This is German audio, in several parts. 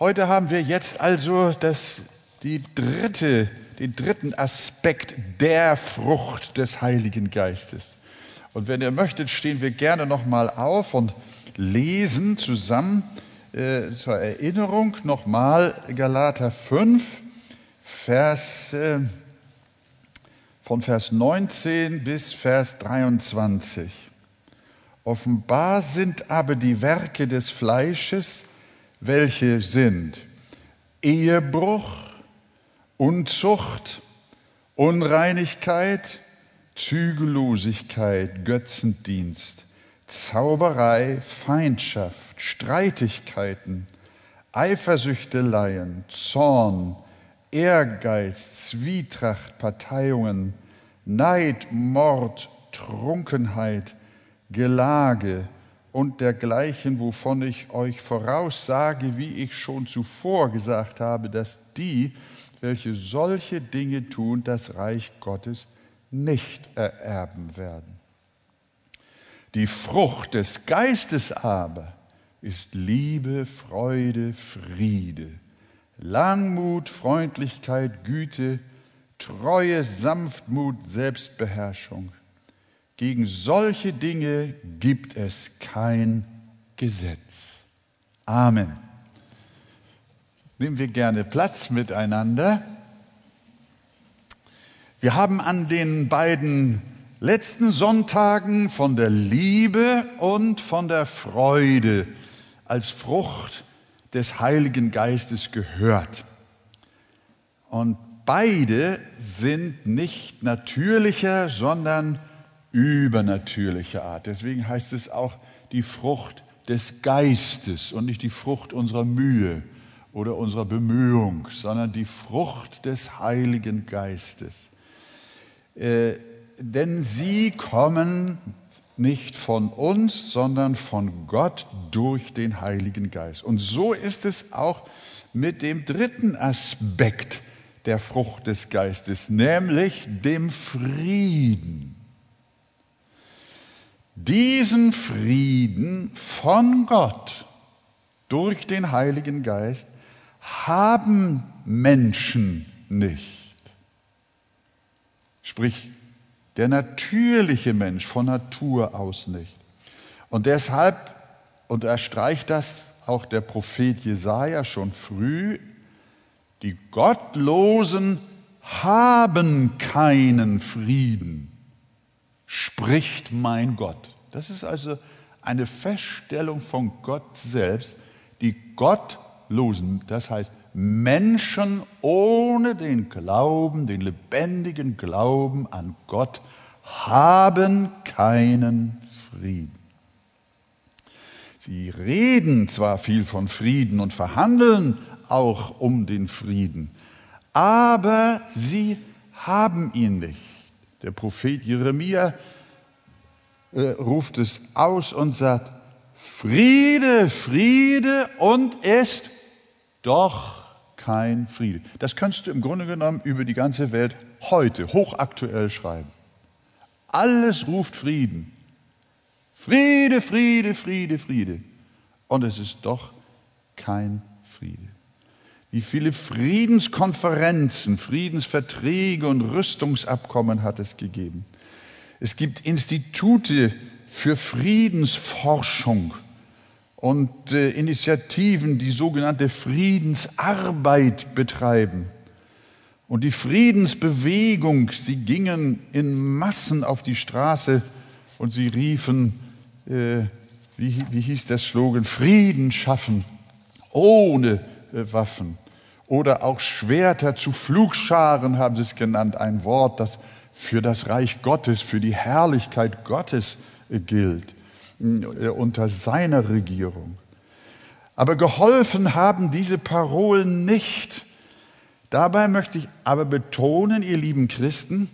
Heute haben wir jetzt also das, die dritte, den dritten Aspekt der Frucht des Heiligen Geistes. Und wenn ihr möchtet, stehen wir gerne nochmal auf und lesen zusammen äh, zur Erinnerung nochmal Galater 5, Vers, äh, von Vers 19 bis Vers 23. Offenbar sind aber die Werke des Fleisches, welche sind. Ehebruch, Unzucht, Unreinigkeit, Zügellosigkeit, Götzendienst, Zauberei, Feindschaft, Streitigkeiten, Eifersüchteleien, Zorn, Ehrgeiz, Zwietracht, Parteiungen, Neid, Mord, Trunkenheit, Gelage und dergleichen, wovon ich euch voraussage, wie ich schon zuvor gesagt habe, dass die, welche solche Dinge tun, das Reich Gottes nicht ererben werden. Die Frucht des Geistes aber ist Liebe, Freude, Friede, Langmut, Freundlichkeit, Güte, Treue, Sanftmut, Selbstbeherrschung. Gegen solche Dinge gibt es kein Gesetz. Amen. Nehmen wir gerne Platz miteinander. Wir haben an den beiden letzten Sonntagen von der Liebe und von der Freude als Frucht des Heiligen Geistes gehört. Und beide sind nicht natürlicher, sondern übernatürlicher Art. Deswegen heißt es auch die Frucht des Geistes und nicht die Frucht unserer Mühe oder unserer Bemühung, sondern die Frucht des Heiligen Geistes. Äh, denn sie kommen nicht von uns, sondern von Gott durch den Heiligen Geist. Und so ist es auch mit dem dritten Aspekt der Frucht des Geistes, nämlich dem Frieden. Diesen Frieden von Gott durch den Heiligen Geist haben Menschen nicht. Sprich, der natürliche Mensch von Natur aus nicht. Und deshalb unterstreicht das auch der Prophet Jesaja schon früh, die Gottlosen haben keinen Frieden, spricht mein Gott. Das ist also eine Feststellung von Gott selbst. Die Gottlosen, das heißt Menschen ohne den Glauben, den lebendigen Glauben an Gott, haben keinen Frieden. Sie reden zwar viel von Frieden und verhandeln auch um den Frieden, aber sie haben ihn nicht. Der Prophet Jeremia äh, ruft es aus und sagt, Friede, Friede und ist doch kein Friede. Das kannst du im Grunde genommen über die ganze Welt heute hochaktuell schreiben. Alles ruft Frieden. Friede, Friede, Friede, Friede. Und es ist doch kein Friede. Wie viele Friedenskonferenzen, Friedensverträge und Rüstungsabkommen hat es gegeben? Es gibt Institute für Friedensforschung und äh, Initiativen, die sogenannte Friedensarbeit betreiben. Und die Friedensbewegung, sie gingen in Massen auf die Straße und sie riefen, äh, wie, wie hieß der Slogan, Frieden schaffen ohne äh, Waffen. Oder auch Schwerter zu Flugscharen haben sie es genannt, ein Wort, das für das Reich Gottes, für die Herrlichkeit Gottes gilt. Äh, unter seiner Regierung. Aber geholfen haben diese Parolen nicht. Dabei möchte ich aber betonen, ihr lieben Christen,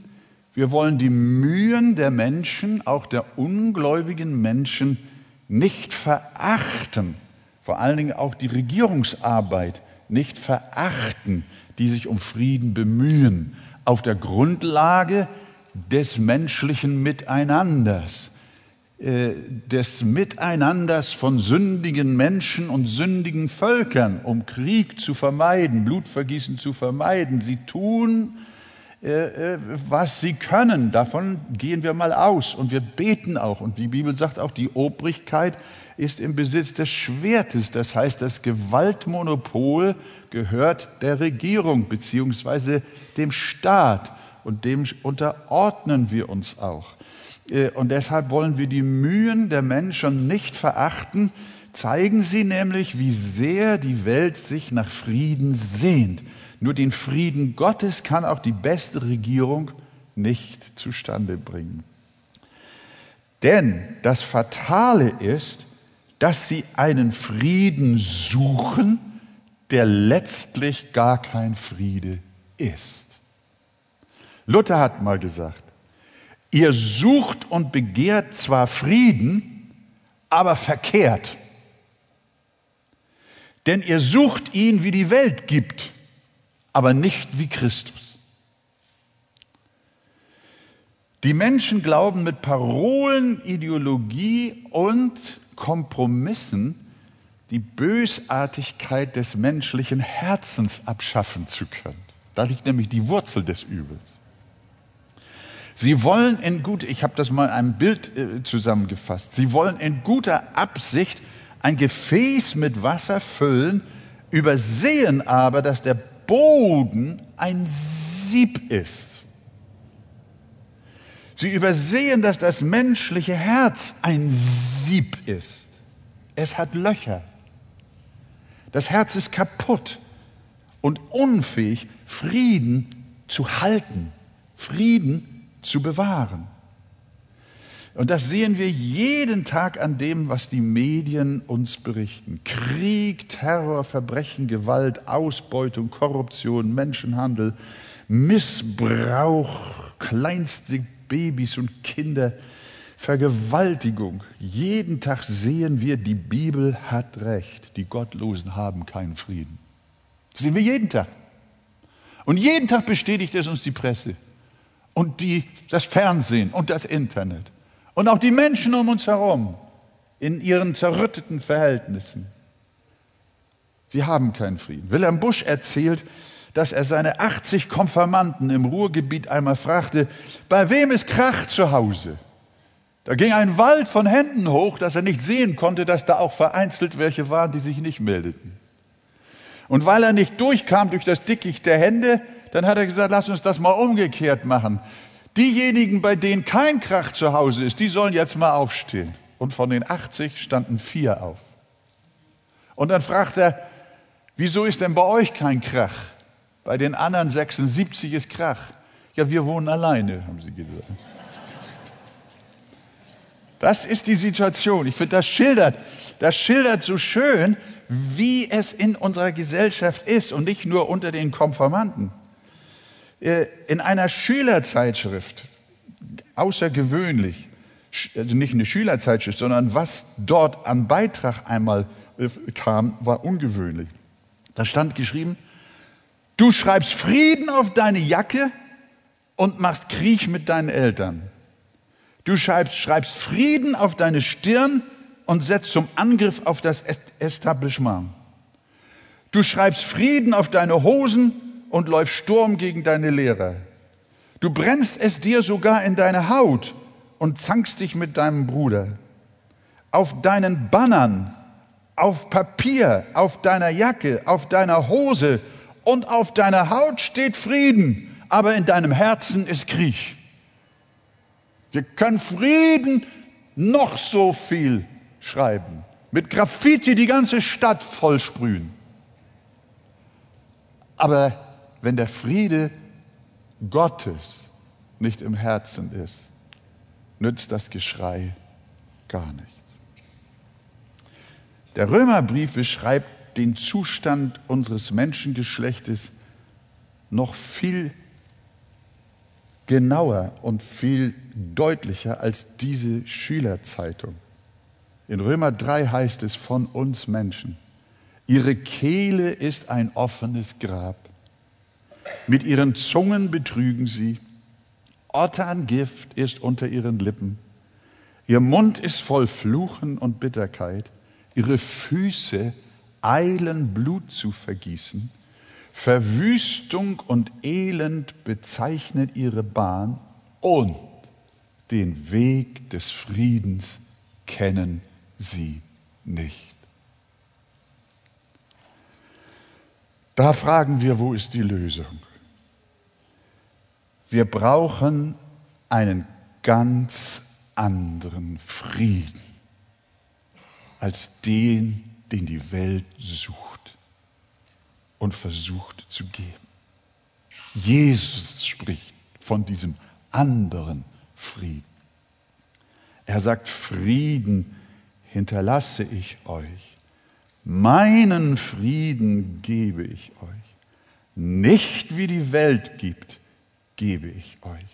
wir wollen die Mühen der Menschen, auch der ungläubigen Menschen, nicht verachten. Vor allen Dingen auch die Regierungsarbeit nicht verachten, die sich um Frieden bemühen, auf der Grundlage des menschlichen Miteinanders äh, des Miteinanders von sündigen Menschen und sündigen Völkern, um Krieg zu vermeiden, Blutvergießen zu vermeiden. Sie tun, äh, äh, was sie können. Davon gehen wir mal aus und wir beten auch. Und die Bibel sagt auch, die Obrigkeit ist im Besitz des Schwertes. Das heißt, das Gewaltmonopol gehört der Regierung beziehungsweise dem Staat und dem unterordnen wir uns auch. Äh, und deshalb wollen wir die Mühen der Menschen nicht verachten, zeigen sie nämlich, wie sehr die Welt sich nach Frieden sehnt. Nur den Frieden Gottes kann auch die beste Regierung nicht zustande bringen. Denn das Fatale ist, dass sie einen Frieden suchen, der letztlich gar kein Friede ist. Luther hat mal gesagt, Ihr sucht und begehrt zwar Frieden, aber verkehrt. Denn ihr sucht ihn, wie die Welt gibt, aber nicht wie Christus. Die Menschen glauben mit Parolen, Ideologie und Kompromissen die Bösartigkeit des menschlichen Herzens abschaffen zu können. Da liegt nämlich die Wurzel des Übels. Sie wollen in gut, ich habe das mal in einem Bild äh, zusammengefasst, Sie wollen in guter Absicht ein Gefäß mit Wasser füllen, übersehen aber, dass der Boden ein Sieb ist. Sie übersehen, dass das menschliche Herz ein Sieb ist. Es hat Löcher. Das Herz ist kaputt und unfähig, Frieden zu halten, Frieden zu bewahren. Und das sehen wir jeden Tag an dem, was die Medien uns berichten. Krieg, Terror, Verbrechen, Gewalt, Ausbeutung, Korruption, Menschenhandel, Missbrauch, kleinste Babys und Kinder, Vergewaltigung. Jeden Tag sehen wir, die Bibel hat recht. Die Gottlosen haben keinen Frieden. Das sehen wir jeden Tag. Und jeden Tag bestätigt es uns die Presse und die, das Fernsehen und das Internet und auch die Menschen um uns herum in ihren zerrütteten Verhältnissen. Sie haben keinen Frieden. Wilhelm Busch erzählt, dass er seine 80 Konfirmanden im Ruhrgebiet einmal fragte, bei wem ist Krach zu Hause? Da ging ein Wald von Händen hoch, dass er nicht sehen konnte, dass da auch vereinzelt welche waren, die sich nicht meldeten. Und weil er nicht durchkam durch das Dickicht der Hände, dann hat er gesagt, lass uns das mal umgekehrt machen. Diejenigen, bei denen kein Krach zu Hause ist, die sollen jetzt mal aufstehen. Und von den 80 standen vier auf. Und dann fragt er, wieso ist denn bei euch kein Krach? Bei den anderen 76 ist Krach. Ja, wir wohnen alleine, haben sie gesagt. Das ist die Situation. Ich finde, das schildert, das schildert so schön, wie es in unserer Gesellschaft ist und nicht nur unter den Konformanten. Äh, in einer Schülerzeitschrift, außergewöhnlich, also nicht eine Schülerzeitschrift, sondern was dort an Beitrag einmal äh, kam, war ungewöhnlich. Da stand geschrieben, du schreibst Frieden auf deine Jacke und machst Krieg mit deinen Eltern. Du schreibst, schreibst Frieden auf deine Stirn und setzt zum Angriff auf das Establishment. Du schreibst Frieden auf deine Hosen und läufst Sturm gegen deine Lehrer. Du brennst es dir sogar in deine Haut und zankst dich mit deinem Bruder. Auf deinen Bannern, auf Papier, auf deiner Jacke, auf deiner Hose und auf deiner Haut steht Frieden, aber in deinem Herzen ist Krieg. Wir können Frieden noch so viel schreiben, mit Graffiti die ganze Stadt vollsprühen. Aber wenn der Friede Gottes nicht im Herzen ist, nützt das Geschrei gar nichts. Der Römerbrief beschreibt den Zustand unseres Menschengeschlechtes noch viel genauer und viel deutlicher als diese Schülerzeitung. In Römer 3 heißt es von uns Menschen, ihre Kehle ist ein offenes Grab. Mit ihren Zungen betrügen sie. Otterngift ist unter ihren Lippen. Ihr Mund ist voll Fluchen und Bitterkeit. Ihre Füße eilen Blut zu vergießen. Verwüstung und Elend bezeichnet ihre Bahn und den Weg des Friedens kennen sie nicht. Da fragen wir, wo ist die Lösung? Wir brauchen einen ganz anderen Frieden als den, den die Welt sucht und versucht zu geben. Jesus spricht von diesem anderen Frieden. Er sagt, Frieden hinterlasse ich euch, meinen Frieden gebe ich euch. Nicht wie die Welt gibt, gebe ich euch.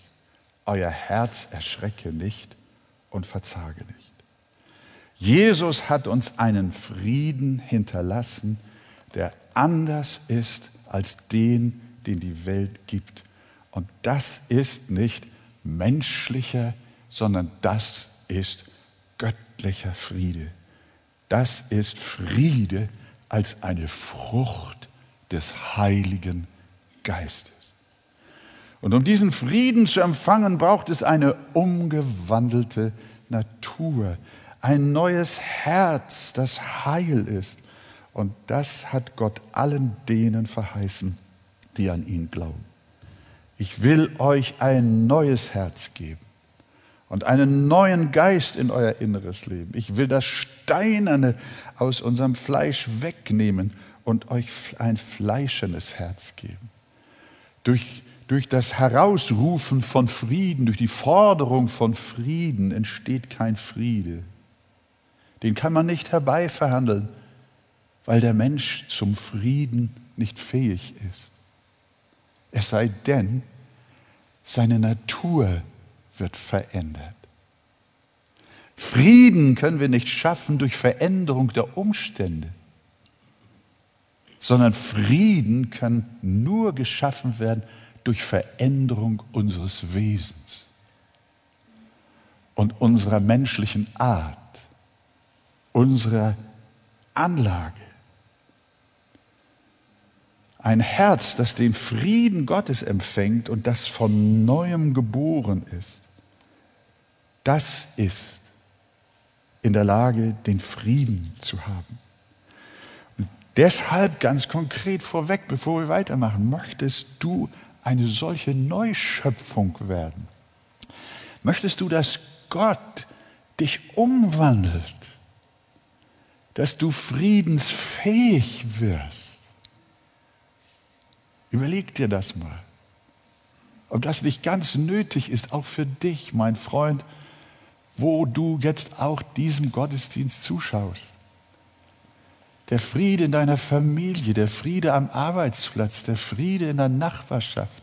Euer Herz erschrecke nicht und verzage nicht. Jesus hat uns einen Frieden hinterlassen, der anders ist als den, den die Welt gibt. Und das ist nicht menschlicher, sondern das ist göttlicher Friede. Das ist Friede als eine Frucht des Heiligen Geistes. Und um diesen Frieden zu empfangen, braucht es eine umgewandelte Natur, ein neues Herz, das heil ist. Und das hat Gott allen denen verheißen, die an ihn glauben. Ich will euch ein neues Herz geben und einen neuen Geist in euer inneres Leben. Ich will das Steinerne aus unserem Fleisch wegnehmen und euch ein fleischendes Herz geben. Durch, durch das Herausrufen von Frieden, durch die Forderung von Frieden entsteht kein Friede. Den kann man nicht herbeiverhandeln, weil der Mensch zum Frieden nicht fähig ist. Es sei denn, seine Natur wird verändert. Frieden können wir nicht schaffen durch Veränderung der Umstände, sondern Frieden kann nur geschaffen werden durch Veränderung unseres Wesens und unserer menschlichen Art, unserer Anlage. Ein Herz, das den Frieden Gottes empfängt und das von neuem geboren ist, das ist in der Lage, den Frieden zu haben. Und deshalb ganz konkret vorweg, bevor wir weitermachen, möchtest du eine solche Neuschöpfung werden? Möchtest du, dass Gott dich umwandelt, dass du friedensfähig wirst? Überleg dir das mal. Ob das nicht ganz nötig ist, auch für dich, mein Freund, wo du jetzt auch diesem Gottesdienst zuschaust. Der Friede in deiner Familie, der Friede am Arbeitsplatz, der Friede in der Nachbarschaft,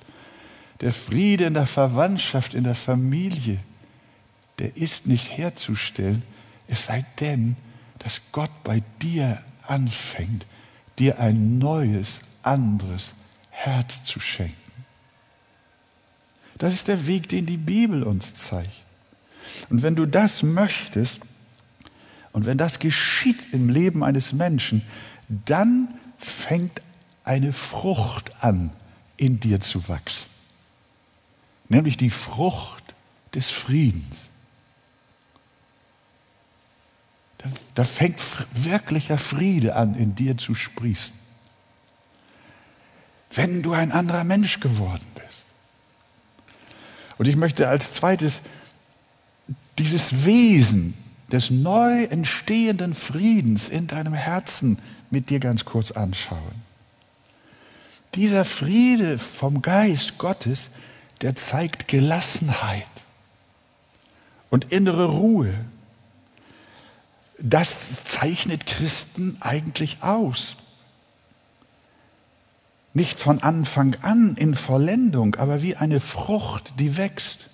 der Friede in der Verwandtschaft, in der Familie, der ist nicht herzustellen, es sei denn, dass Gott bei dir anfängt, dir ein neues, anderes Herz zu schenken. Das ist der Weg, den die Bibel uns zeigt. Und wenn du das möchtest und wenn das geschieht im Leben eines Menschen, dann fängt eine Frucht an, in dir zu wachsen. Nämlich die Frucht des Friedens. Da, fängt wirklicher Friede an, in dir zu sprießen wenn du ein anderer Mensch geworden bist. Und ich möchte als zweites dieses Wesen des neu entstehenden Friedens in deinem Herzen mit dir ganz kurz anschauen. Dieser Friede vom Geist Gottes, der zeigt Gelassenheit und innere Ruhe. Das zeichnet Christen eigentlich aus. Nicht von Anfang an in Vollendung, aber wie eine Frucht, die wächst.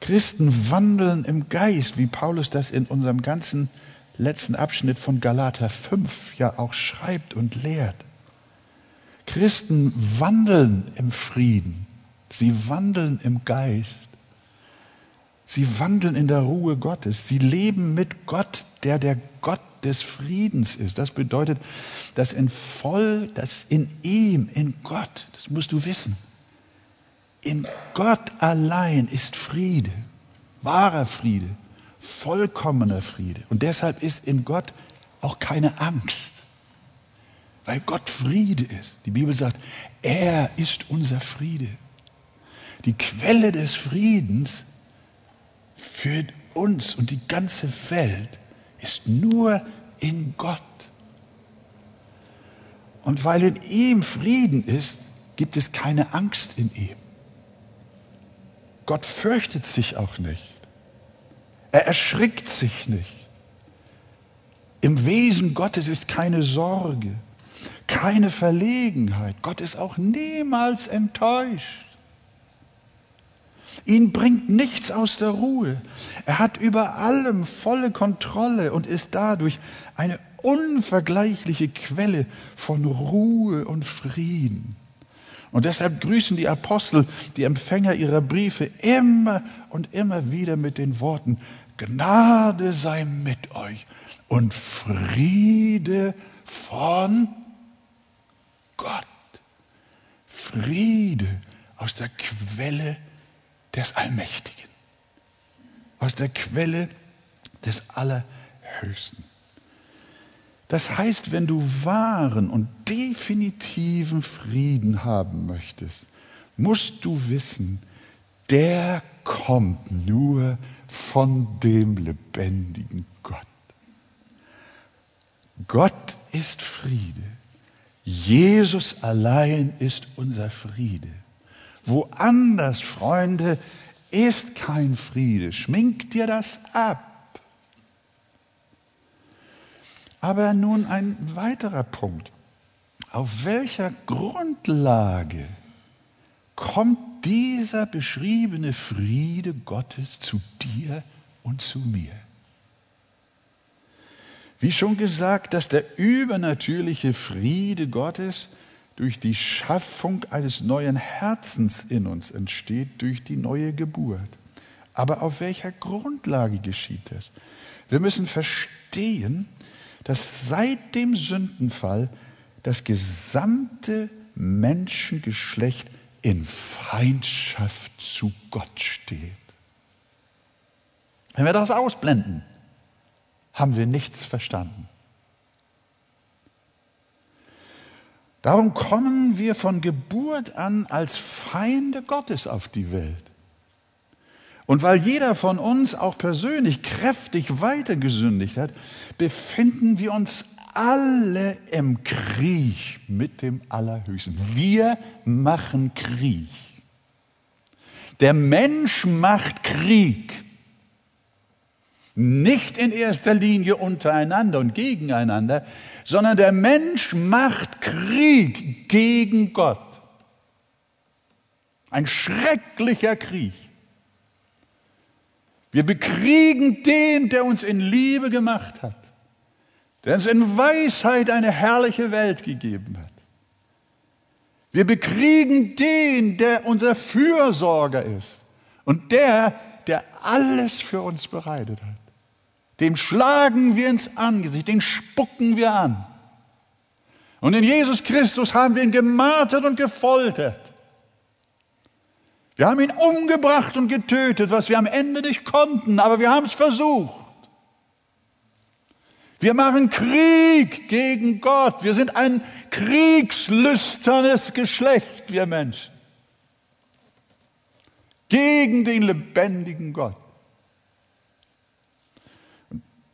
Christen wandeln im Geist, wie Paulus das in unserem ganzen letzten Abschnitt von Galater 5 ja auch schreibt und lehrt. Christen wandeln im Frieden, sie wandeln im Geist. Sie wandeln in der Ruhe Gottes. Sie leben mit Gott, der der Gott des Friedens ist. Das bedeutet, dass in voll, dass in ihm, in Gott, das musst du wissen, in Gott allein ist Friede, wahrer Friede, vollkommener Friede. Und deshalb ist in Gott auch keine Angst, weil Gott Friede ist. Die Bibel sagt, er ist unser Friede. Die Quelle des Friedens für uns und die ganze Welt ist nur in Gott. Und weil in ihm Frieden ist, gibt es keine Angst in ihm. Gott fürchtet sich auch nicht. Er erschrickt sich nicht. Im Wesen Gottes ist keine Sorge, keine Verlegenheit. Gott ist auch niemals enttäuscht. Ihn bringt nichts aus der Ruhe. Er hat über allem volle Kontrolle und ist dadurch eine unvergleichliche Quelle von Ruhe und Frieden. Und deshalb grüßen die Apostel die Empfänger ihrer Briefe immer und immer wieder mit den Worten, Gnade sei mit euch und Friede von Gott. Friede aus der Quelle des Allmächtigen, aus der Quelle des Allerhöchsten. Das heißt, wenn du wahren und definitiven Frieden haben möchtest, musst du wissen, der kommt nur von dem lebendigen Gott. Gott ist Friede. Jesus allein ist unser Friede. Woanders, Freunde, ist kein Friede. Schmink dir das ab. Aber nun ein weiterer Punkt. Auf welcher Grundlage kommt dieser beschriebene Friede Gottes zu dir und zu mir? Wie schon gesagt, dass der übernatürliche Friede Gottes durch die Schaffung eines neuen Herzens in uns entsteht, durch die neue Geburt. Aber auf welcher Grundlage geschieht das? Wir müssen verstehen, dass seit dem Sündenfall das gesamte Menschengeschlecht in Feindschaft zu Gott steht. Wenn wir das ausblenden, haben wir nichts verstanden. Darum kommen wir von Geburt an als Feinde Gottes auf die Welt. Und weil jeder von uns auch persönlich kräftig weitergesündigt hat, befinden wir uns alle im Krieg mit dem Allerhöchsten. Wir machen Krieg. Der Mensch macht Krieg. Nicht in erster Linie untereinander und gegeneinander, sondern der Mensch macht Krieg gegen Gott. Ein schrecklicher Krieg. Wir bekriegen den, der uns in Liebe gemacht hat, der uns in Weisheit eine herrliche Welt gegeben hat. Wir bekriegen den, der unser Fürsorger ist und der, der alles für uns bereitet hat. Dem schlagen wir ins Angesicht, den spucken wir an. Und in Jesus Christus haben wir ihn gemartert und gefoltert. Wir haben ihn umgebracht und getötet, was wir am Ende nicht konnten, aber wir haben es versucht. Wir machen Krieg gegen Gott. Wir sind ein kriegslüsternes Geschlecht, wir Menschen. Gegen den lebendigen Gott.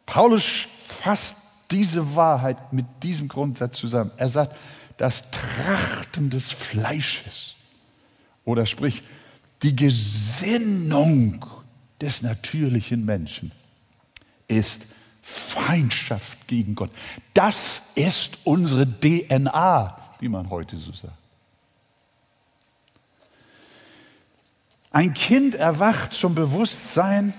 Paulus fasst diese Wahrheit mit diesem Grundsatz zusammen. Er sagt, das Trachten des Fleisches oder sprich die Gesinnung des natürlichen Menschen ist Feindschaft gegen Gott. Das ist unsere DNA, wie man heute so sagt. Ein Kind erwacht zum Bewusstsein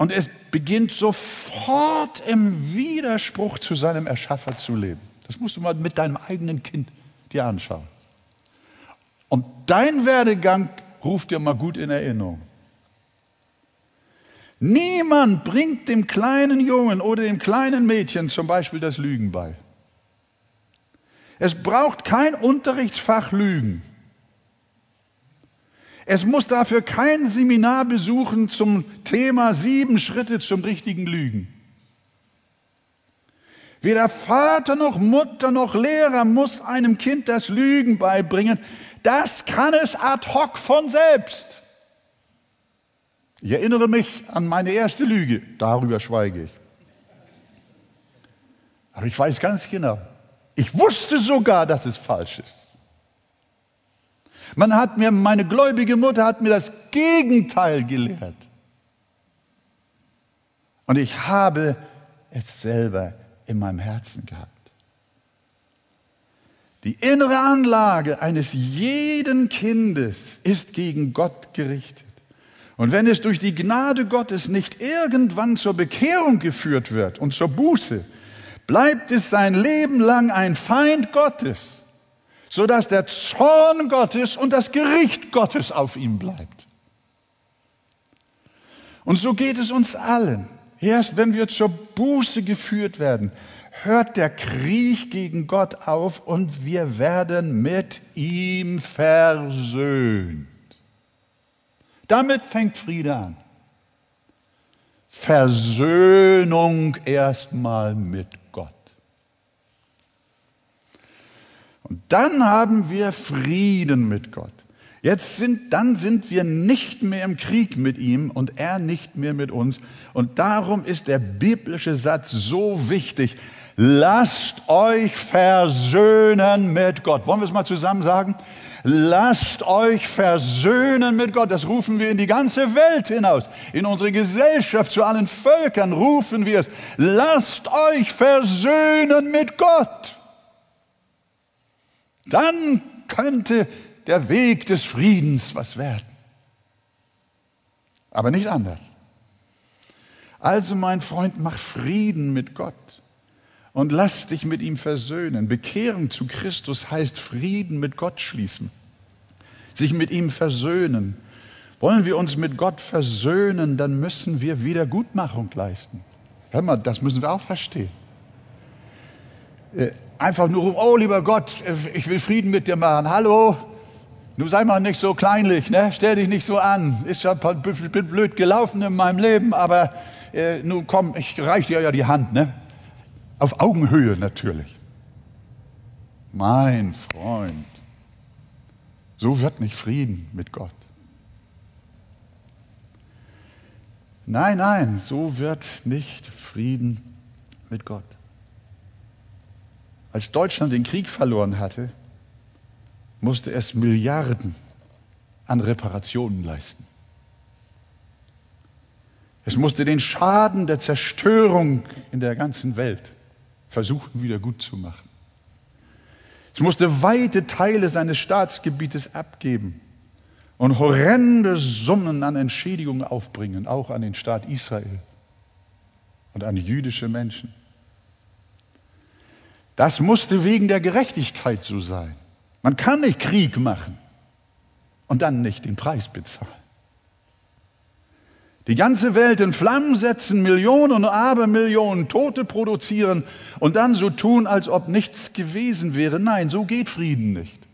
und es beginnt sofort im Widerspruch zu seinem Erschaffer zu leben. Das musst du mal mit deinem eigenen Kind dir anschauen. Und dein Werdegang ruft dir mal gut in Erinnerung. Niemand bringt dem kleinen Jungen oder dem kleinen Mädchen zum Beispiel das Lügen bei. Es braucht kein Unterrichtsfach Lügen. Es muss dafür kein Seminar besuchen zum Thema sieben Schritte zum richtigen Lügen. Weder Vater noch Mutter noch Lehrer muss einem Kind das Lügen beibringen. Das kann es ad hoc von selbst. Ich erinnere mich an meine erste Lüge, darüber schweige ich. Aber ich weiß ganz genau, ich wusste sogar, dass es falsch ist. Man hat mir, meine gläubige Mutter hat mir das Gegenteil gelehrt. Und ich habe es selber in meinem Herzen gehabt. Die innere Anlage eines jeden Kindes ist gegen Gott gerichtet. Und wenn es durch die Gnade Gottes nicht irgendwann zur Bekehrung geführt wird und zur Buße, bleibt es sein Leben lang ein Feind Gottes, sodass der Zorn Gottes und das Gericht Gottes auf ihm bleibt. Und so geht es uns allen. Erst wenn wir zur Buße geführt werden, hört der Krieg gegen Gott auf und wir werden mit ihm versöhnt. Damit fängt Friede an. Versöhnung erstmal mit Gott. Und dann haben wir Frieden mit Gott. Jetzt sind, dann sind wir nicht mehr im Krieg mit ihm und er nicht mehr mit uns. Und darum ist der biblische Satz so wichtig. Lasst euch versöhnen mit Gott. Wollen wir es mal zusammen sagen? Lasst euch versöhnen mit Gott. Das rufen wir in die ganze Welt hinaus. In unsere Gesellschaft, zu allen Völkern rufen wir es. Lasst euch versöhnen mit Gott. Dann könnte der Weg des Friedens was werden. Aber nicht anders. Also mein Freund, mach Frieden mit Gott und lass dich mit ihm versöhnen. Bekehren zu Christus heißt Frieden mit Gott schließen, sich mit ihm versöhnen. Wollen wir uns mit Gott versöhnen, dann müssen wir Wiedergutmachung leisten. Hör mal, das müssen wir auch verstehen. Einfach nur, oh lieber Gott, ich will Frieden mit dir machen. Hallo, nun sei mal nicht so kleinlich, ne? stell dich nicht so an. Ist ja blöd gelaufen in meinem Leben, aber äh, nun komm, ich reiche dir ja die Hand. Ne? Auf Augenhöhe natürlich. Mein Freund, so wird nicht Frieden mit Gott. Nein, nein, so wird nicht Frieden mit Gott. Als Deutschland den Krieg verloren hatte, musste es Milliarden an Reparationen leisten. Es musste den Schaden der Zerstörung in der ganzen Welt versuchen wieder gut zu machen. Es musste weite Teile seines Staatsgebietes abgeben und horrende Summen an Entschädigungen aufbringen, auch an den Staat Israel und an jüdische Menschen. Das musste wegen der Gerechtigkeit so sein. Man kann nicht Krieg machen und dann nicht den Preis bezahlen die ganze Welt in Flammen setzen, Millionen und Abermillionen Tote produzieren und dann so tun, als ob nichts gewesen wäre. Nein, so geht Frieden nicht.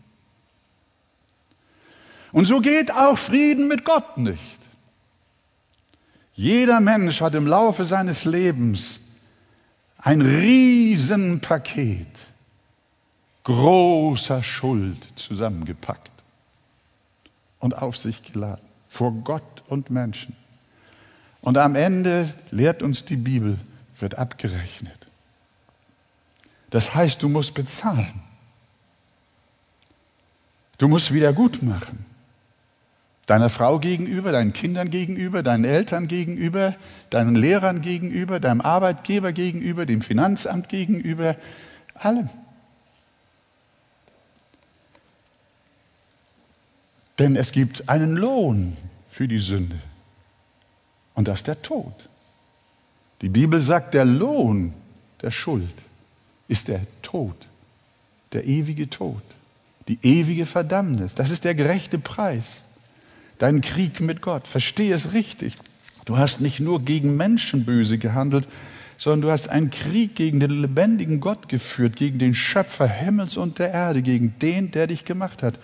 Und so geht auch Frieden mit Gott nicht. Jeder Mensch hat im Laufe seines Lebens ein Riesenpaket großer Schuld zusammengepackt und auf sich geladen, vor Gott und Menschen. Und am Ende lehrt uns die Bibel, wird abgerechnet. Das heißt, du musst bezahlen. Du musst wieder gut machen. Deiner Frau gegenüber, deinen Kindern gegenüber, deinen Eltern gegenüber, deinen Lehrern gegenüber, deinem Arbeitgeber gegenüber, dem Finanzamt gegenüber, allem. Denn es gibt einen Lohn für die Sünde. Und das ist der Tod. Die Bibel sagt, der Lohn der Schuld ist der Tod, der ewige Tod, die ewige Verdammnis. Das ist der gerechte Preis. Dein Krieg mit Gott. Verstehe es richtig. Du hast nicht nur gegen Menschen böse gehandelt, sondern du hast einen Krieg gegen den lebendigen Gott geführt, gegen den Schöpfer Himmels und der Erde, gegen den, der dich gemacht hat.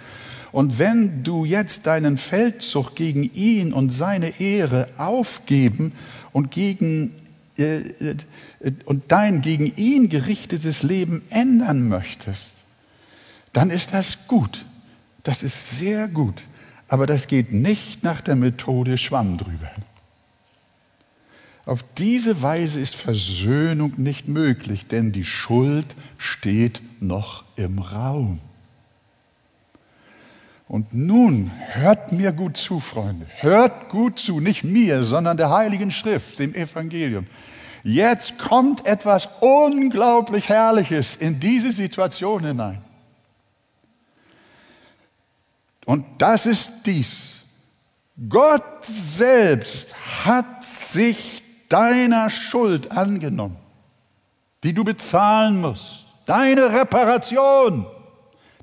Und wenn du jetzt deinen Feldzug gegen ihn und seine Ehre aufgeben und gegen äh, äh, und dein gegen ihn gerichtetes Leben ändern möchtest, dann ist das gut. Das ist sehr gut. Aber das geht nicht nach der Methode Schwamm drüber. Auf diese Weise ist Versöhnung nicht möglich, denn die Schuld steht noch im Raum. Und nun hört mir gut zu, Freunde. Hört gut zu, nicht mir, sondern der Heiligen Schrift, dem Evangelium. Jetzt kommt etwas unglaublich Herrliches in diese Situation hinein. Und das ist dies. Gott selbst hat sich deiner Schuld angenommen, die du bezahlen musst. Deine Reparation,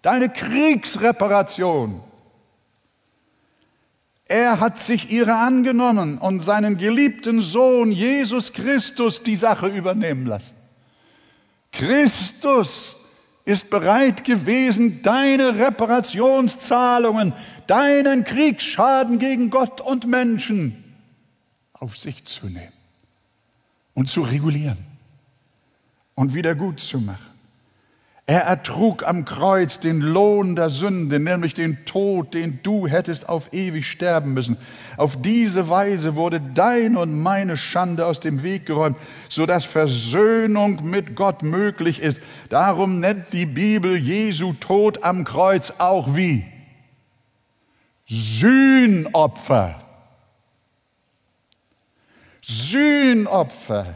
deine Kriegsreparation. Er hat sich ihre angenommen und seinen geliebten Sohn Jesus Christus die Sache übernehmen lassen. Christus ist bereit gewesen, deine Reparationszahlungen, deinen Kriegsschaden gegen Gott und Menschen auf sich zu nehmen und zu regulieren und wieder gut zu machen. Er ertrug am Kreuz den Lohn der Sünde, nämlich den Tod, den du hättest auf ewig sterben müssen. Auf diese Weise wurde dein und meine Schande aus dem Weg geräumt, sodass Versöhnung mit Gott möglich ist. Darum nennt die Bibel Jesu Tod am Kreuz auch wie? Sühnopfer. Sühnopfer.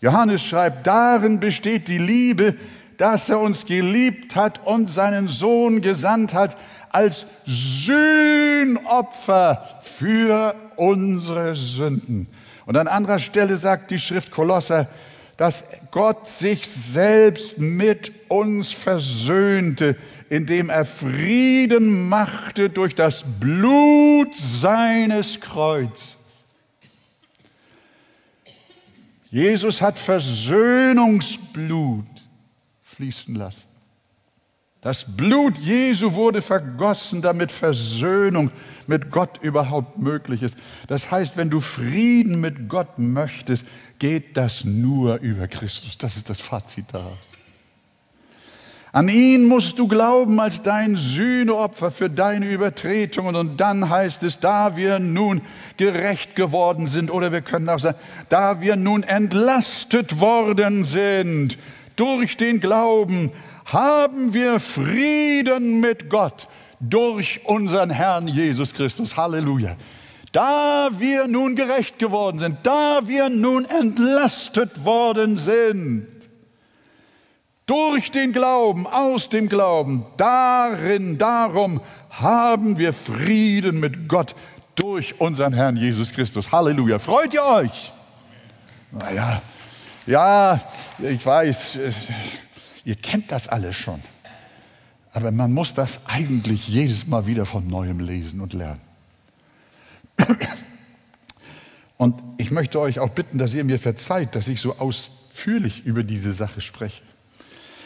Johannes schreibt, darin besteht die Liebe, dass er uns geliebt hat und seinen Sohn gesandt hat als Sühnopfer für unsere Sünden. Und an anderer Stelle sagt die Schrift Kolosser, dass Gott sich selbst mit uns versöhnte, indem er Frieden machte durch das Blut seines Kreuzes. Jesus hat Versöhnungsblut fließen lassen. Das Blut Jesu wurde vergossen, damit Versöhnung mit Gott überhaupt möglich ist. Das heißt, wenn du Frieden mit Gott möchtest, geht das nur über Christus. Das ist das Fazit daraus. An ihn musst du glauben als dein Sühneopfer für deine Übertretungen. Und dann heißt es, da wir nun gerecht geworden sind, oder wir können auch sagen, da wir nun entlastet worden sind durch den Glauben, haben wir Frieden mit Gott durch unseren Herrn Jesus Christus. Halleluja. Da wir nun gerecht geworden sind, da wir nun entlastet worden sind, durch den Glauben, aus dem Glauben, darin, darum haben wir Frieden mit Gott durch unseren Herrn Jesus Christus. Halleluja. Freut ihr euch? Naja, ja, ich weiß, ihr kennt das alles schon. Aber man muss das eigentlich jedes Mal wieder von neuem lesen und lernen. Und ich möchte euch auch bitten, dass ihr mir verzeiht, dass ich so ausführlich über diese Sache spreche.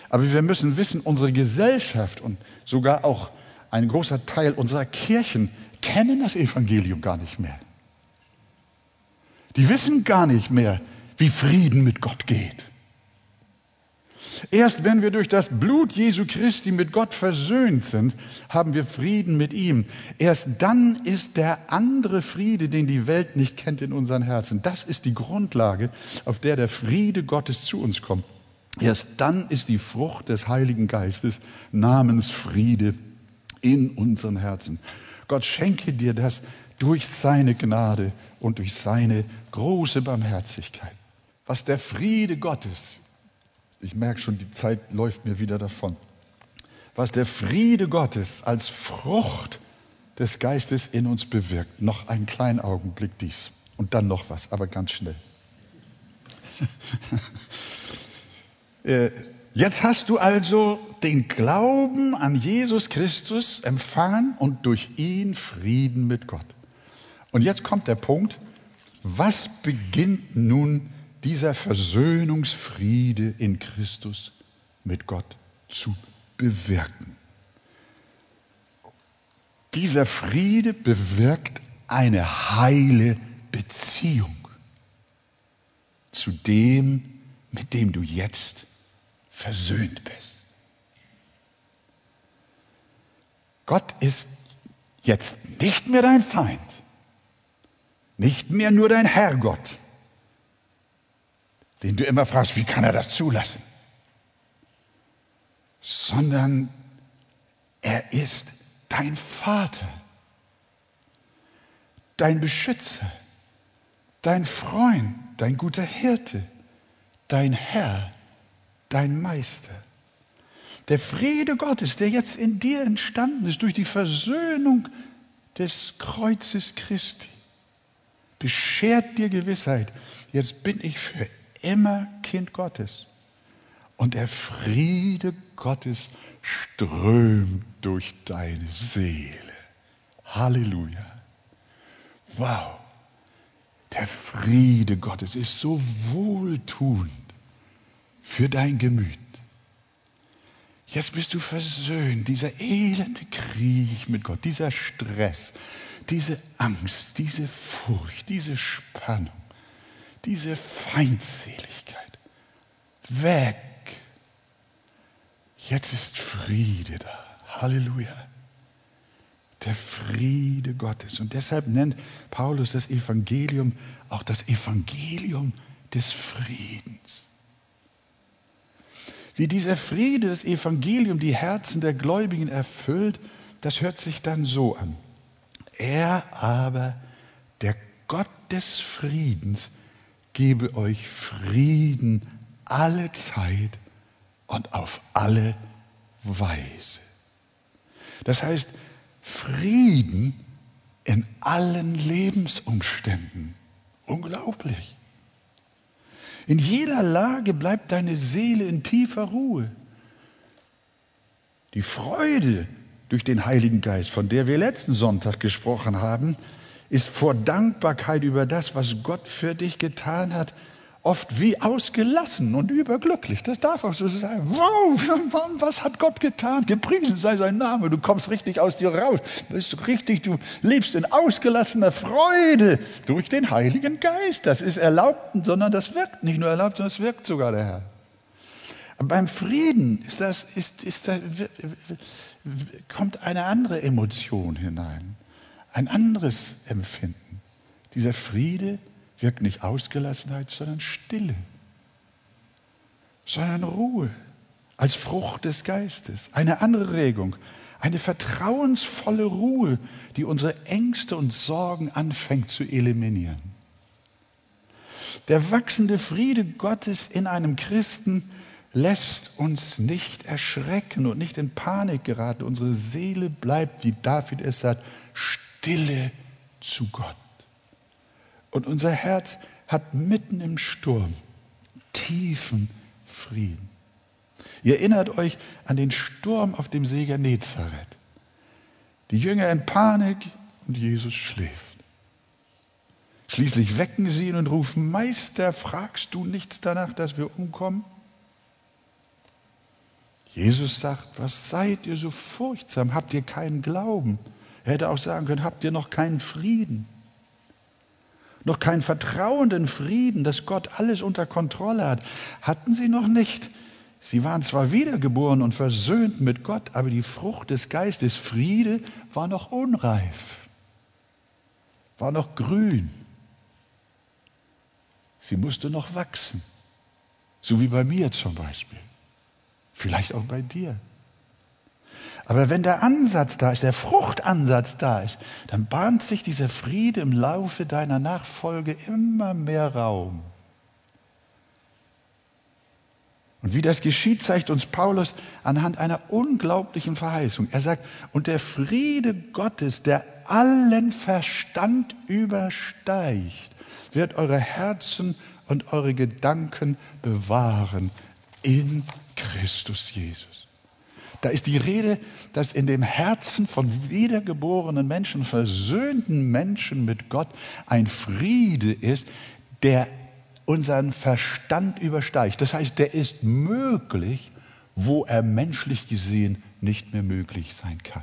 Aber wir müssen wissen, unsere Gesellschaft und sogar auch ein großer Teil unserer Kirchen kennen das Evangelium gar nicht mehr. Die wissen gar nicht mehr, wie Frieden mit Gott geht. Erst wenn wir durch das Blut Jesu Christi mit Gott versöhnt sind, haben wir Frieden mit ihm. Erst dann ist der andere Friede, den die Welt nicht kennt, in unseren Herzen. Das ist die Grundlage, auf der der Friede Gottes zu uns kommt. Erst dann ist die Frucht des Heiligen Geistes namens Friede in unseren Herzen. Gott schenke dir das durch seine Gnade und durch seine große Barmherzigkeit. Was der Friede Gottes, ich merke schon, die Zeit läuft mir wieder davon, was der Friede Gottes als Frucht des Geistes in uns bewirkt. Noch einen kleinen Augenblick dies und dann noch was, aber ganz schnell. Äh, jetzt hast du also den Glauben an Jesus Christus empfangen und durch ihn Frieden mit Gott. Und jetzt kommt der Punkt, was beginnt nun dieser Versöhnungsfriede in Christus mit Gott zu bewirken? Dieser Friede bewirkt eine heile Beziehung zu dem, mit dem du jetzt versöhnt bist. Gott ist jetzt nicht mehr dein Feind, nicht mehr nur dein Herrgott, den du immer fragst, wie kann er das zulassen, sondern er ist dein Vater, dein Beschützer, dein Freund, dein guter Hirte, dein Herr, dein Meister. Der Friede Gottes, der jetzt in dir entstanden ist durch die Versöhnung des Kreuzes Christi, beschert dir Gewissheit, jetzt bin ich für immer Kind Gottes. Und der Friede Gottes strömt durch deine Seele. Halleluja. Wow. Der Friede Gottes ist so wohltuend für dein Gemüt. Jetzt bist du versöhnt. Dieser elende Krieg mit Gott, dieser Stress, diese Angst, diese Furcht, diese Spannung, diese Feindseligkeit. Weg. Jetzt ist Friede da. Halleluja. Der Friede Gottes. Und deshalb nennt Paulus das Evangelium auch das Evangelium des Friedens. Wie dieser Friede, das Evangelium, die Herzen der Gläubigen erfüllt, das hört sich dann so an. Er aber, der Gott des Friedens, gebe euch Frieden alle Zeit und auf alle Weise. Das heißt, Frieden in allen Lebensumständen. Unglaublich. In jeder Lage bleibt deine Seele in tiefer Ruhe. Die Freude durch den Heiligen Geist, von der wir letzten Sonntag gesprochen haben, ist vor Dankbarkeit über das, was Gott für dich getan hat, oft wie ausgelassen und überglücklich. Das darf auch so sein. Wow, was hat Gott getan? Gepriesen sei sein Name. Du kommst richtig aus dir raus. Du bist richtig, du lebst in ausgelassener Freude durch den Heiligen Geist. Das ist erlaubt, sondern das wirkt nicht nur erlaubt, sondern es wirkt sogar der Herr. Beim Frieden ist das, ist, ist das, kommt eine andere Emotion hinein, ein anderes Empfinden. Dieser Friede wirkt nicht Ausgelassenheit, sondern Stille, sondern Ruhe als Frucht des Geistes, eine andere Regung, eine vertrauensvolle Ruhe, die unsere Ängste und Sorgen anfängt zu eliminieren. Der wachsende Friede Gottes in einem Christen lässt uns nicht erschrecken und nicht in Panik geraten. Unsere Seele bleibt, wie David es sagt, stille zu Gott. Und unser Herz hat mitten im Sturm tiefen Frieden. Ihr erinnert euch an den Sturm auf dem See Genezareth. Die Jünger in Panik und Jesus schläft. Schließlich wecken sie ihn und rufen, Meister, fragst du nichts danach, dass wir umkommen? Jesus sagt, was seid ihr so furchtsam? Habt ihr keinen Glauben? Er hätte auch sagen können, habt ihr noch keinen Frieden? noch kein vertrauenden Frieden, dass Gott alles unter Kontrolle hat, hatten sie noch nicht. Sie waren zwar wiedergeboren und versöhnt mit Gott, aber die Frucht des Geistes, Friede, war noch unreif, war noch grün. Sie musste noch wachsen, so wie bei mir zum Beispiel, vielleicht auch bei dir. Aber wenn der Ansatz da ist, der Fruchtansatz da ist, dann bahnt sich dieser Friede im Laufe deiner Nachfolge immer mehr Raum. Und wie das geschieht, zeigt uns Paulus anhand einer unglaublichen Verheißung. Er sagt, und der Friede Gottes, der allen Verstand übersteigt, wird eure Herzen und eure Gedanken bewahren in Christus Jesus. Da ist die Rede, dass in dem Herzen von wiedergeborenen Menschen, versöhnten Menschen mit Gott ein Friede ist, der unseren Verstand übersteigt. Das heißt, der ist möglich, wo er menschlich gesehen nicht mehr möglich sein kann.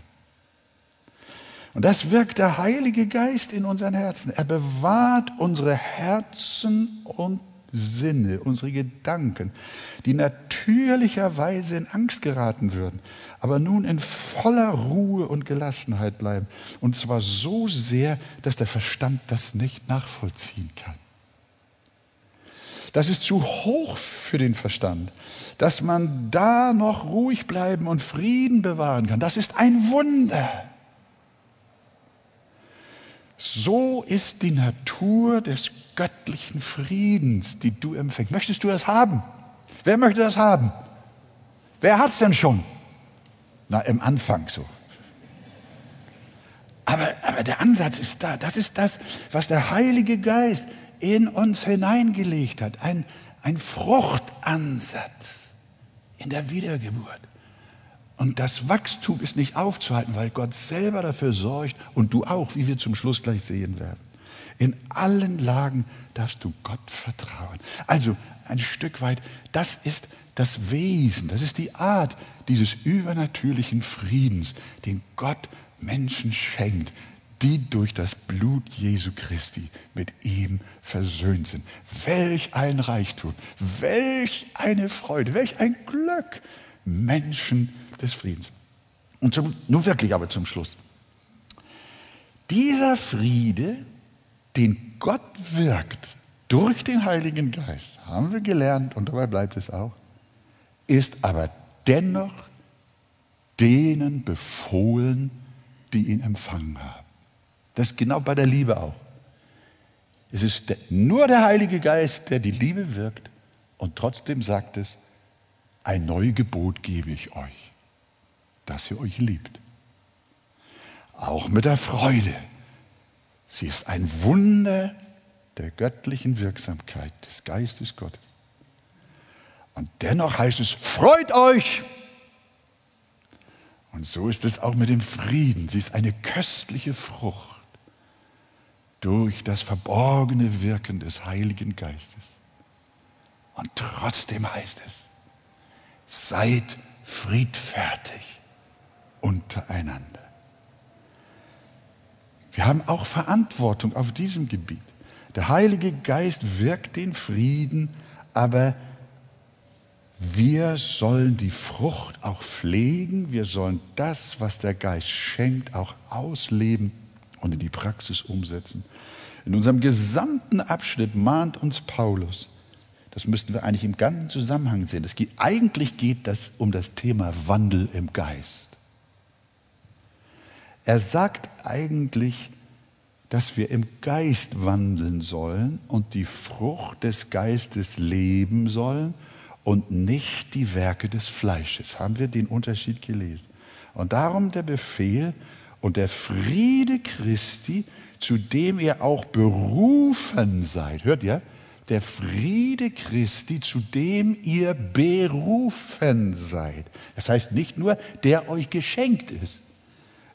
Und das wirkt der Heilige Geist in unseren Herzen. Er bewahrt unsere Herzen und Sinne, unsere Gedanken, die natürlicherweise in Angst geraten würden, aber nun in voller Ruhe und Gelassenheit bleiben. Und zwar so sehr, dass der Verstand das nicht nachvollziehen kann. Das ist zu hoch für den Verstand, dass man da noch ruhig bleiben und Frieden bewahren kann. Das ist ein Wunder. So ist die Natur des göttlichen Friedens, die du empfängst. Möchtest du das haben? Wer möchte das haben? Wer hat es denn schon? Na, im Anfang so. Aber, aber der Ansatz ist da. Das ist das, was der Heilige Geist in uns hineingelegt hat. Ein, ein Fruchtansatz in der Wiedergeburt. Und das Wachstum ist nicht aufzuhalten, weil Gott selber dafür sorgt und du auch, wie wir zum Schluss gleich sehen werden. In allen Lagen darfst du Gott vertrauen. Also ein Stück weit, das ist das Wesen, das ist die Art dieses übernatürlichen Friedens, den Gott Menschen schenkt, die durch das Blut Jesu Christi mit ihm versöhnt sind. Welch ein Reichtum, welch eine Freude, welch ein Glück, Menschen des Friedens. Und zum, nun wirklich aber zum Schluss. Dieser Friede, den Gott wirkt durch den Heiligen Geist, haben wir gelernt und dabei bleibt es auch, ist aber dennoch denen befohlen, die ihn empfangen haben. Das ist genau bei der Liebe auch. Es ist nur der Heilige Geist, der die Liebe wirkt und trotzdem sagt es, ein neues Gebot gebe ich euch dass ihr euch liebt. Auch mit der Freude. Sie ist ein Wunder der göttlichen Wirksamkeit des Geistes Gottes. Und dennoch heißt es, freut euch! Und so ist es auch mit dem Frieden. Sie ist eine köstliche Frucht durch das verborgene Wirken des Heiligen Geistes. Und trotzdem heißt es, seid friedfertig untereinander. Wir haben auch Verantwortung auf diesem Gebiet. Der Heilige Geist wirkt den Frieden, aber wir sollen die Frucht auch pflegen, wir sollen das, was der Geist schenkt, auch ausleben und in die Praxis umsetzen. In unserem gesamten Abschnitt mahnt uns Paulus, das müssten wir eigentlich im ganzen Zusammenhang sehen. Geht, eigentlich geht das um das Thema Wandel im Geist. Er sagt eigentlich, dass wir im Geist wandeln sollen und die Frucht des Geistes leben sollen und nicht die Werke des Fleisches. Haben wir den Unterschied gelesen? Und darum der Befehl und der Friede Christi, zu dem ihr auch berufen seid. Hört ihr? Der Friede Christi, zu dem ihr berufen seid. Das heißt nicht nur, der euch geschenkt ist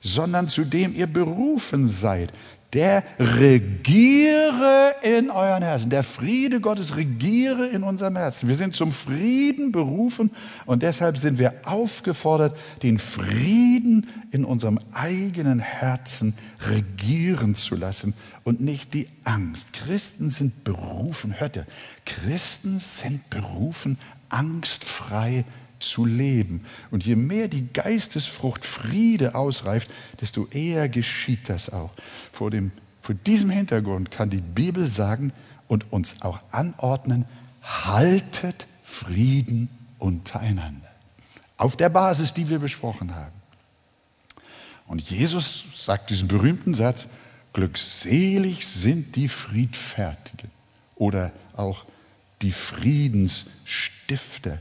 sondern zu dem ihr berufen seid. Der regiere in euren Herzen. Der Friede Gottes regiere in unserem Herzen. Wir sind zum Frieden berufen und deshalb sind wir aufgefordert, den Frieden in unserem eigenen Herzen regieren zu lassen und nicht die Angst. Christen sind berufen, hört ihr, Christen sind berufen, angstfrei zu zu leben. Und je mehr die Geistesfrucht Friede ausreift, desto eher geschieht das auch. Vor, dem, vor diesem Hintergrund kann die Bibel sagen und uns auch anordnen, haltet Frieden untereinander. Auf der Basis, die wir besprochen haben. Und Jesus sagt diesen berühmten Satz, glückselig sind die Friedfertigen oder auch die Friedensstifter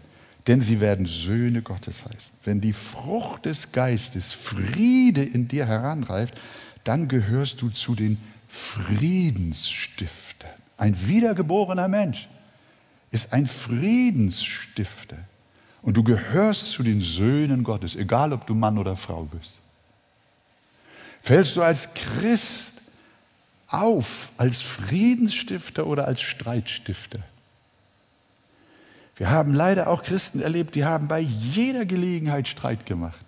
denn sie werden Söhne Gottes heißen. Wenn die Frucht des Geistes Friede in dir heranreift, dann gehörst du zu den Friedensstiftern. Ein wiedergeborener Mensch ist ein Friedensstifter. Und du gehörst zu den Söhnen Gottes, egal ob du Mann oder Frau bist. Fällst du als Christ auf, als Friedensstifter oder als Streitstifter? Wir haben leider auch Christen erlebt, die haben bei jeder Gelegenheit Streit gemacht.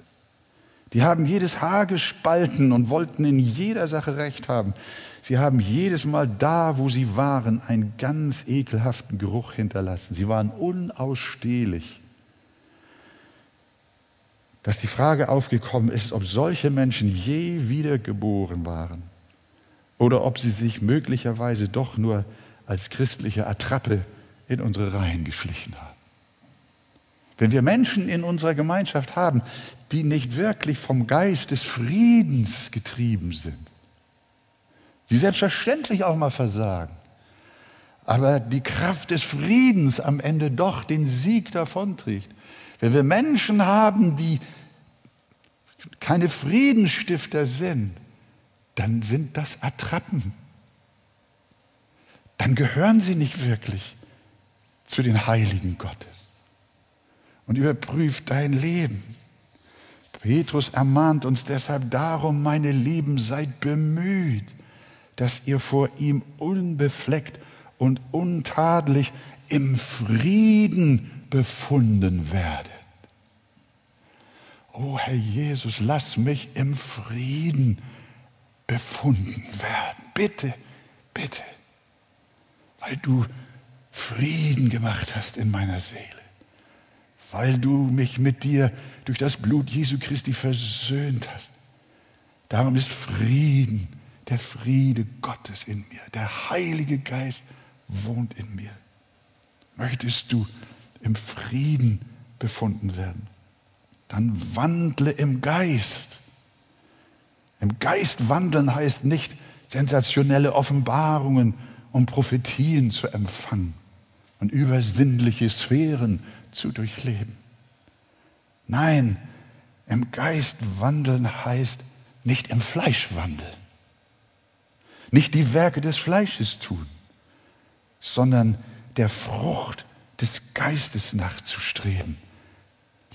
Die haben jedes Haar gespalten und wollten in jeder Sache Recht haben. Sie haben jedes Mal da, wo sie waren, einen ganz ekelhaften Geruch hinterlassen. Sie waren unausstehlich. Dass die Frage aufgekommen ist, ob solche Menschen je wiedergeboren waren oder ob sie sich möglicherweise doch nur als christliche Attrappe in unsere Reihen geschlichen haben. Wenn wir Menschen in unserer Gemeinschaft haben, die nicht wirklich vom Geist des Friedens getrieben sind, die selbstverständlich auch mal versagen, aber die Kraft des Friedens am Ende doch den Sieg davonträgt. Wenn wir Menschen haben, die keine Friedensstifter sind, dann sind das Attrappen. Dann gehören sie nicht wirklich zu den Heiligen Gottes. Und überprüft dein Leben. Petrus ermahnt uns deshalb darum, meine Lieben, seid bemüht, dass ihr vor ihm unbefleckt und untadelig im Frieden befunden werdet. Oh Herr Jesus, lass mich im Frieden befunden werden. Bitte, bitte, weil du Frieden gemacht hast in meiner Seele, weil du mich mit dir durch das Blut Jesu Christi versöhnt hast. Darum ist Frieden, der Friede Gottes in mir. Der Heilige Geist wohnt in mir. Möchtest du im Frieden befunden werden? Dann wandle im Geist. Im Geist wandeln heißt nicht sensationelle Offenbarungen und Prophetien zu empfangen und übersinnliche Sphären zu durchleben. Nein, im Geist wandeln heißt nicht im Fleisch wandeln, nicht die Werke des Fleisches tun, sondern der Frucht des Geistes nachzustreben.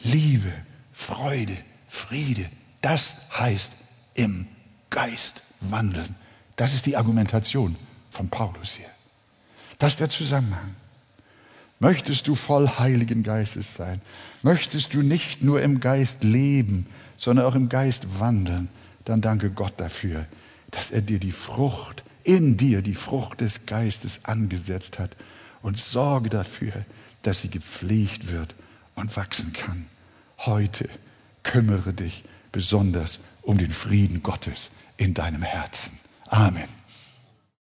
Liebe, Freude, Friede, das heißt im Geist wandeln. Das ist die Argumentation von Paulus hier. Das ist der Zusammenhang. Möchtest du voll Heiligen Geistes sein? Möchtest du nicht nur im Geist leben, sondern auch im Geist wandeln? Dann danke Gott dafür, dass er dir die Frucht, in dir die Frucht des Geistes angesetzt hat und sorge dafür, dass sie gepflegt wird und wachsen kann. Heute kümmere dich besonders um den Frieden Gottes in deinem Herzen. Amen.